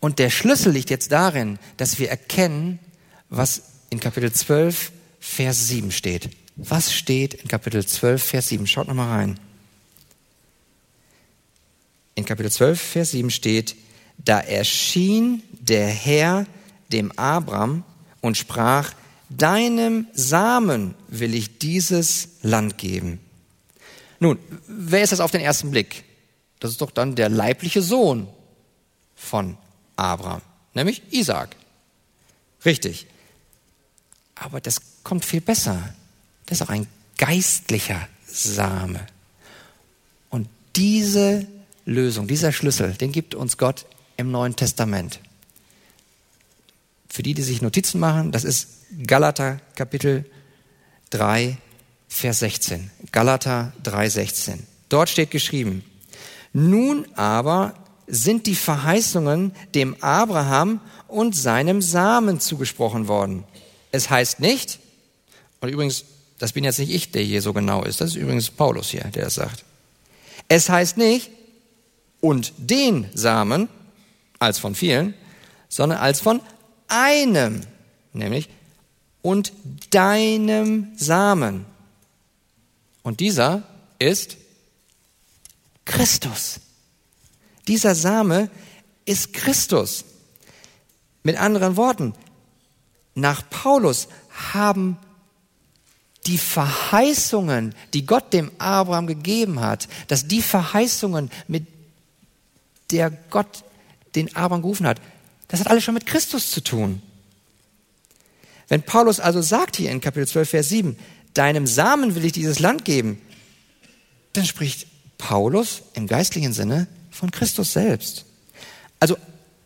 Und der Schlüssel liegt jetzt darin, dass wir erkennen, was in Kapitel 12, Vers 7 steht. Was steht in Kapitel 12, Vers 7? Schaut nochmal rein in Kapitel 12, Vers 7 steht, da erschien der Herr dem Abram und sprach, deinem Samen will ich dieses Land geben. Nun, wer ist das auf den ersten Blick? Das ist doch dann der leibliche Sohn von Abraham, nämlich Isaac. Richtig. Aber das kommt viel besser. Das ist auch ein geistlicher Same. Und diese Lösung, dieser Schlüssel, den gibt uns Gott im Neuen Testament. Für die, die sich Notizen machen, das ist Galater Kapitel 3, Vers 16. Galater 3, 16. Dort steht geschrieben, nun aber sind die Verheißungen dem Abraham und seinem Samen zugesprochen worden. Es heißt nicht, und übrigens, das bin jetzt nicht ich, der hier so genau ist, das ist übrigens Paulus hier, der das sagt. Es heißt nicht, und den Samen als von vielen, sondern als von einem, nämlich und deinem Samen. Und dieser ist Christus. Dieser Same ist Christus. Mit anderen Worten, nach Paulus haben die Verheißungen, die Gott dem Abraham gegeben hat, dass die Verheißungen, mit der Gott den Abraham gerufen hat, das hat alles schon mit Christus zu tun. Wenn Paulus also sagt hier in Kapitel 12, Vers 7, deinem Samen will ich dieses Land geben, dann spricht Paulus im geistlichen Sinne von Christus selbst. Also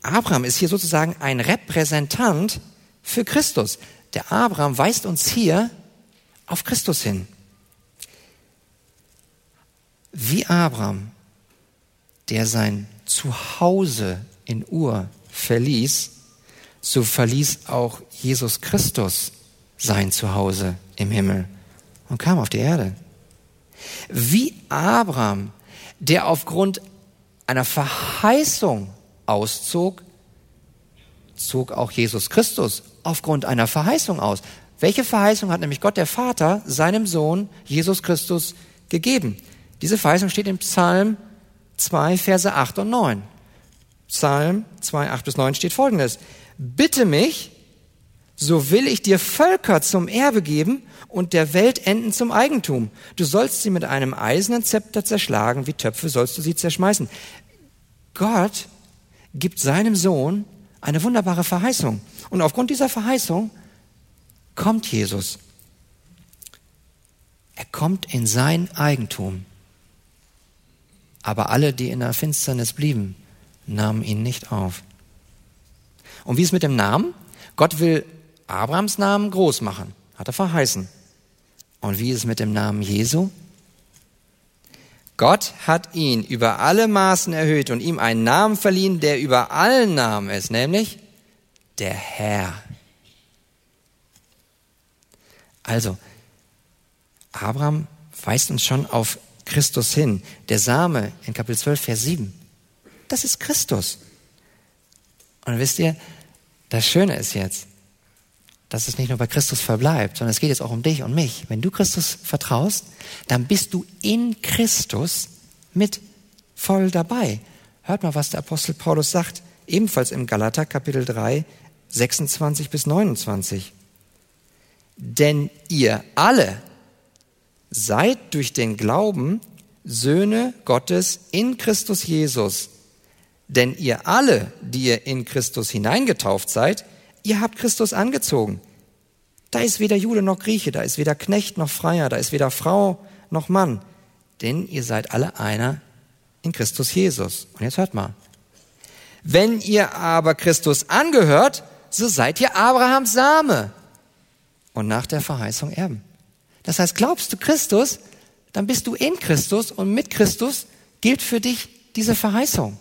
Abraham ist hier sozusagen ein Repräsentant für Christus. Der Abraham weist uns hier auf Christus hin. Wie Abraham, der sein Zuhause in Ur verließ, so verließ auch Jesus Christus sein Zuhause im Himmel und kam auf die Erde. Wie Abraham, der aufgrund einer Verheißung auszog, zog auch Jesus Christus aufgrund einer Verheißung aus. Welche Verheißung hat nämlich Gott der Vater seinem Sohn Jesus Christus gegeben? Diese Verheißung steht im Psalm 2, Verse 8 und 9. Psalm 2, 8 bis 9 steht folgendes. Bitte mich, so will ich dir Völker zum Erbe geben und der Welt enden zum Eigentum. Du sollst sie mit einem eisernen Zepter zerschlagen, wie Töpfe sollst du sie zerschmeißen. Gott gibt seinem Sohn eine wunderbare Verheißung. Und aufgrund dieser Verheißung kommt Jesus. Er kommt in sein Eigentum. Aber alle, die in der Finsternis blieben, nahmen ihn nicht auf. Und wie ist mit dem Namen? Gott will Abrahams Namen groß machen, hat er verheißen. Und wie ist mit dem Namen Jesu? Gott hat ihn über alle Maßen erhöht und ihm einen Namen verliehen, der über allen Namen ist, nämlich der Herr. Also, Abraham weist uns schon auf Christus hin. Der Same in Kapitel 12, Vers 7, das ist Christus. Und wisst ihr, das Schöne ist jetzt, dass es nicht nur bei Christus verbleibt, sondern es geht jetzt auch um dich und mich. Wenn du Christus vertraust, dann bist du in Christus mit voll dabei. Hört mal, was der Apostel Paulus sagt, ebenfalls im Galater Kapitel 3, 26 bis 29. Denn ihr alle seid durch den Glauben Söhne Gottes in Christus Jesus. Denn ihr alle, die ihr in Christus hineingetauft seid, Ihr habt Christus angezogen. Da ist weder Jude noch Grieche, da ist weder Knecht noch Freier, da ist weder Frau noch Mann, denn ihr seid alle einer in Christus Jesus. Und jetzt hört mal. Wenn ihr aber Christus angehört, so seid ihr Abrahams Same und nach der Verheißung Erben. Das heißt, glaubst du Christus, dann bist du in Christus und mit Christus gilt für dich diese Verheißung.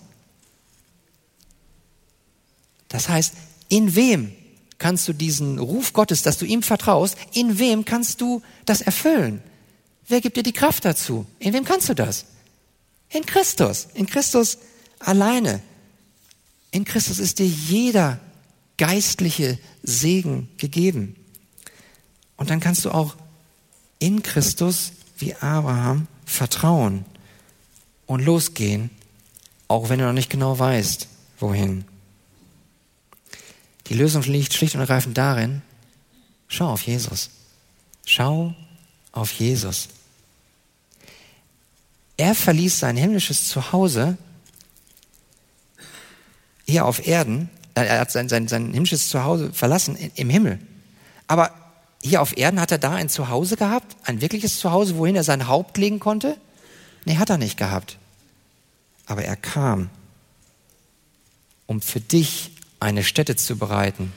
Das heißt, in wem kannst du diesen Ruf Gottes, dass du ihm vertraust, in wem kannst du das erfüllen? Wer gibt dir die Kraft dazu? In wem kannst du das? In Christus, in Christus alleine. In Christus ist dir jeder geistliche Segen gegeben. Und dann kannst du auch in Christus wie Abraham vertrauen und losgehen, auch wenn du noch nicht genau weißt, wohin. Die Lösung liegt schlicht und ergreifend darin, schau auf Jesus. Schau auf Jesus. Er verließ sein himmlisches Zuhause hier auf Erden. Er hat sein, sein, sein himmlisches Zuhause verlassen im Himmel. Aber hier auf Erden hat er da ein Zuhause gehabt, ein wirkliches Zuhause, wohin er sein Haupt legen konnte? Nee, hat er nicht gehabt. Aber er kam, um für dich eine Stätte zu bereiten,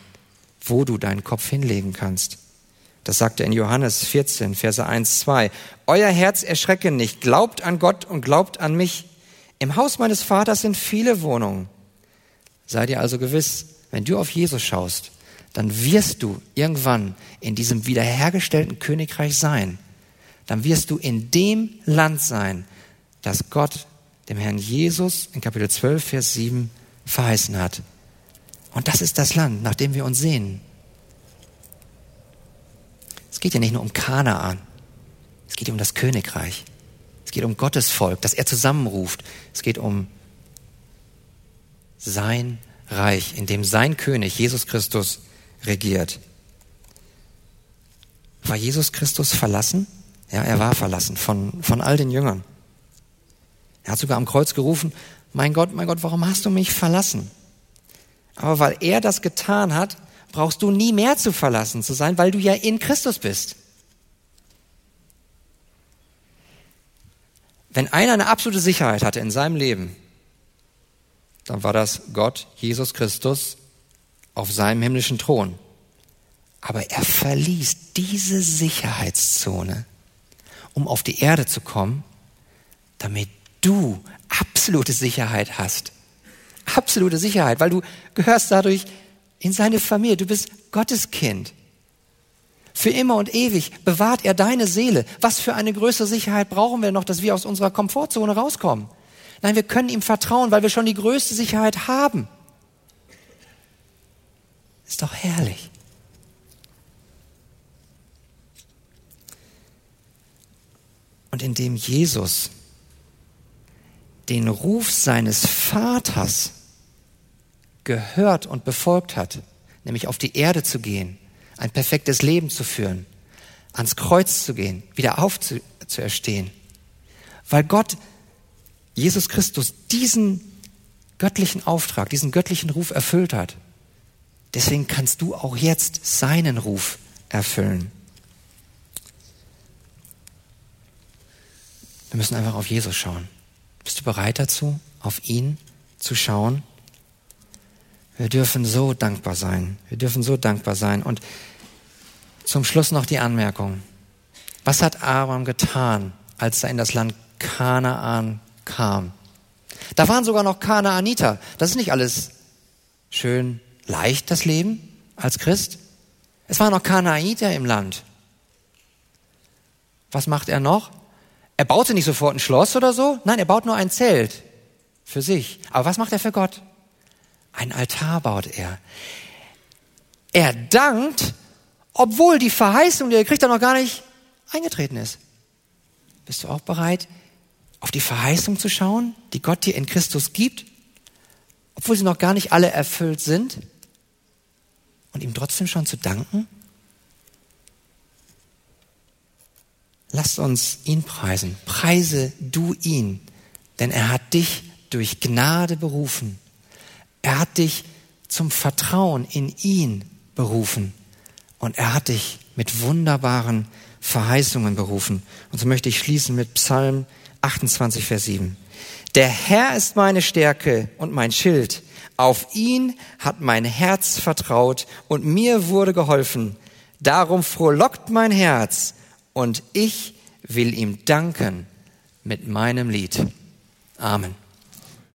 wo du deinen Kopf hinlegen kannst. Das sagt er in Johannes 14, Verse 1, 2. Euer Herz erschrecke nicht, glaubt an Gott und glaubt an mich. Im Haus meines Vaters sind viele Wohnungen. Sei dir also gewiss, wenn du auf Jesus schaust, dann wirst du irgendwann in diesem wiederhergestellten Königreich sein. Dann wirst du in dem Land sein, das Gott dem Herrn Jesus in Kapitel 12, Vers 7 verheißen hat. Und das ist das Land, nach dem wir uns sehen. Es geht ja nicht nur um Kanaan. Es geht um das Königreich. Es geht um Gottes Volk, das er zusammenruft. Es geht um sein Reich, in dem sein König, Jesus Christus, regiert. War Jesus Christus verlassen? Ja, er war verlassen von, von all den Jüngern. Er hat sogar am Kreuz gerufen, mein Gott, mein Gott, warum hast du mich verlassen? Aber weil er das getan hat, brauchst du nie mehr zu verlassen zu sein, weil du ja in Christus bist. Wenn einer eine absolute Sicherheit hatte in seinem Leben, dann war das Gott, Jesus Christus, auf seinem himmlischen Thron. Aber er verließ diese Sicherheitszone, um auf die Erde zu kommen, damit du absolute Sicherheit hast. Absolute Sicherheit, weil du gehörst dadurch in seine Familie. Du bist Gottes Kind. Für immer und ewig bewahrt er deine Seele. Was für eine größere Sicherheit brauchen wir noch, dass wir aus unserer Komfortzone rauskommen? Nein, wir können ihm vertrauen, weil wir schon die größte Sicherheit haben. Ist doch herrlich. Und indem Jesus den Ruf seines Vaters gehört und befolgt hat, nämlich auf die Erde zu gehen, ein perfektes Leben zu führen, ans Kreuz zu gehen, wieder aufzuerstehen. Weil Gott, Jesus Christus, diesen göttlichen Auftrag, diesen göttlichen Ruf erfüllt hat. Deswegen kannst du auch jetzt seinen Ruf erfüllen. Wir müssen einfach auf Jesus schauen. Bist du bereit dazu, auf ihn zu schauen? Wir dürfen so dankbar sein. Wir dürfen so dankbar sein. Und zum Schluss noch die Anmerkung. Was hat Abraham getan, als er in das Land Kanaan kam? Da waren sogar noch Kanaaniter. Das ist nicht alles schön leicht, das Leben als Christ. Es waren noch Kanaaniter im Land. Was macht er noch? Er baute nicht sofort ein Schloss oder so. Nein, er baut nur ein Zelt für sich. Aber was macht er für Gott? Ein Altar baut er. Er dankt, obwohl die Verheißung, die er kriegt, da noch gar nicht eingetreten ist. Bist du auch bereit, auf die Verheißung zu schauen, die Gott dir in Christus gibt, obwohl sie noch gar nicht alle erfüllt sind, und ihm trotzdem schon zu danken? Lasst uns ihn preisen. Preise du ihn, denn er hat dich durch Gnade berufen er hat dich zum Vertrauen in ihn berufen und er hat dich mit wunderbaren Verheißungen berufen. Und so möchte ich schließen mit Psalm 28, Vers 7. Der Herr ist meine Stärke und mein Schild. Auf ihn hat mein Herz vertraut und mir wurde geholfen. Darum frohlockt mein Herz und ich will ihm danken mit meinem Lied. Amen.